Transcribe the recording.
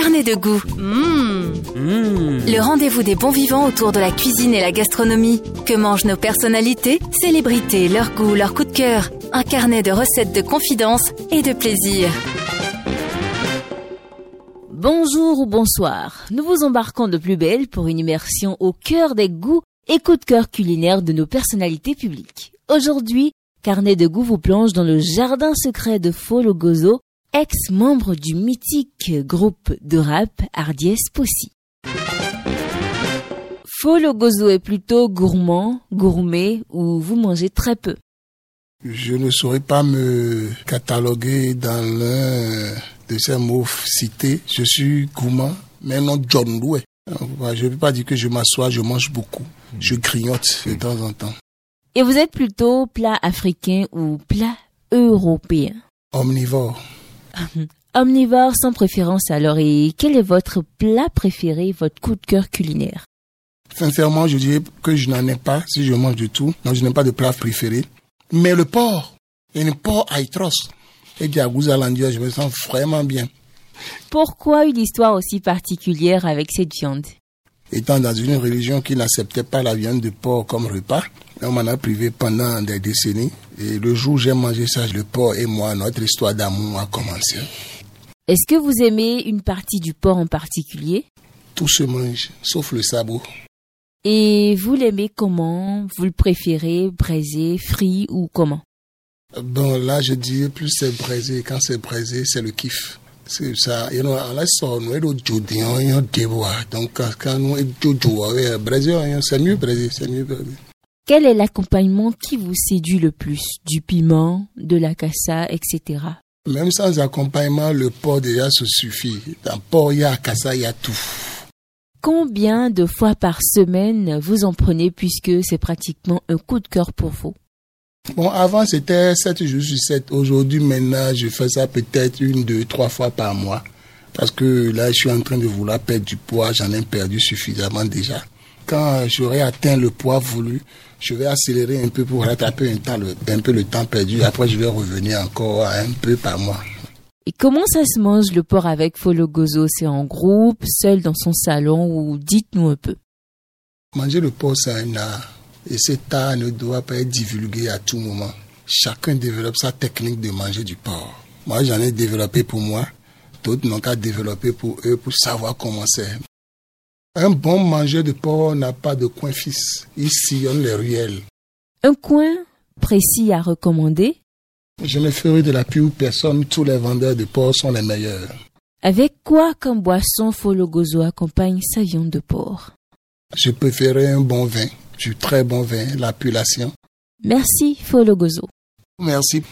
Carnet de goût. Le rendez-vous des bons vivants autour de la cuisine et la gastronomie. Que mangent nos personnalités, célébrités, leur goût, leur coup de cœur. Un carnet de recettes de confidence et de plaisir. Bonjour ou bonsoir. Nous vous embarquons de plus belle pour une immersion au cœur des goûts et coups de cœur culinaires de nos personnalités publiques. Aujourd'hui, Carnet de goût vous plonge dans le jardin secret de Folo Gozo, ex-membre du mythique groupe de rap Hardies Possi. Folo Gozo est plutôt gourmand, gourmet ou vous mangez très peu. Je ne saurais pas me cataloguer dans l'un de ces mots cités. Je suis gourmand, mais non John Louis. Je ne peux pas dire que je m'assois, je mange beaucoup. Je grignote de temps en temps. Et vous êtes plutôt plat africain ou plat européen? Omnivore. Omnivore sans préférence alors. Et quel est votre plat préféré, votre coup de cœur culinaire? Sincèrement, je dirais que je n'en ai pas si je mange du tout. Donc je n'ai pas de plat préféré. Mais le porc, et le porc aitros, et Diagouzalandia, je me sens vraiment bien. Pourquoi une histoire aussi particulière avec cette viande? Étant dans une religion qui n'acceptait pas la viande de porc comme repas, on m'en a privé pendant des décennies. Et le jour où j'ai mangé ça, le porc et moi, notre histoire d'amour a commencé. Est-ce que vous aimez une partie du porc en particulier? Tout se mange, sauf le sabot. Et vous l'aimez comment? Vous le préférez braisé, frit ou comment? Bon, là, je dis plus c'est braisé. Quand c'est braisé, c'est le kiff. You know, Donc, c'est mieux c'est mieux. Quel est l'accompagnement qui vous séduit le plus? Du piment, de la cassa, etc. Même sans accompagnement, le porc déjà se suffit. Dans porc, il y a cassa, il y a tout. Combien de fois par semaine vous en prenez puisque c'est pratiquement un coup de cœur pour vous? Bon, avant c'était 7 jours sur 7. Aujourd'hui, maintenant, je fais ça peut-être une, deux, trois fois par mois. Parce que là, je suis en train de vouloir perdre du poids. J'en ai perdu suffisamment déjà. Quand j'aurai atteint le poids voulu, je vais accélérer un peu pour rattraper un, temps, un peu le temps perdu. Après, je vais revenir encore un peu par mois. Et comment ça se mange le porc avec Fologozo C'est en groupe, seul dans son salon ou dites-nous un peu Manger le porc, c'est un art. Et cet art ne doit pas être divulgué à tout moment. Chacun développe sa technique de manger du porc. Moi, j'en ai développé pour moi. D'autres n'ont qu'à développer pour eux pour savoir comment c'est. Un bon manger de porc n'a pas de coin fixe. Il sillonne les ruelles. Un coin précis à recommander? Je me ferai de la pub personne, tous les vendeurs de porc sont les meilleurs. Avec quoi comme boisson Fologozo accompagne sa viande de porc? Je préférerais un bon vin, du très bon vin, l'appellation. Merci Fologozo. Merci.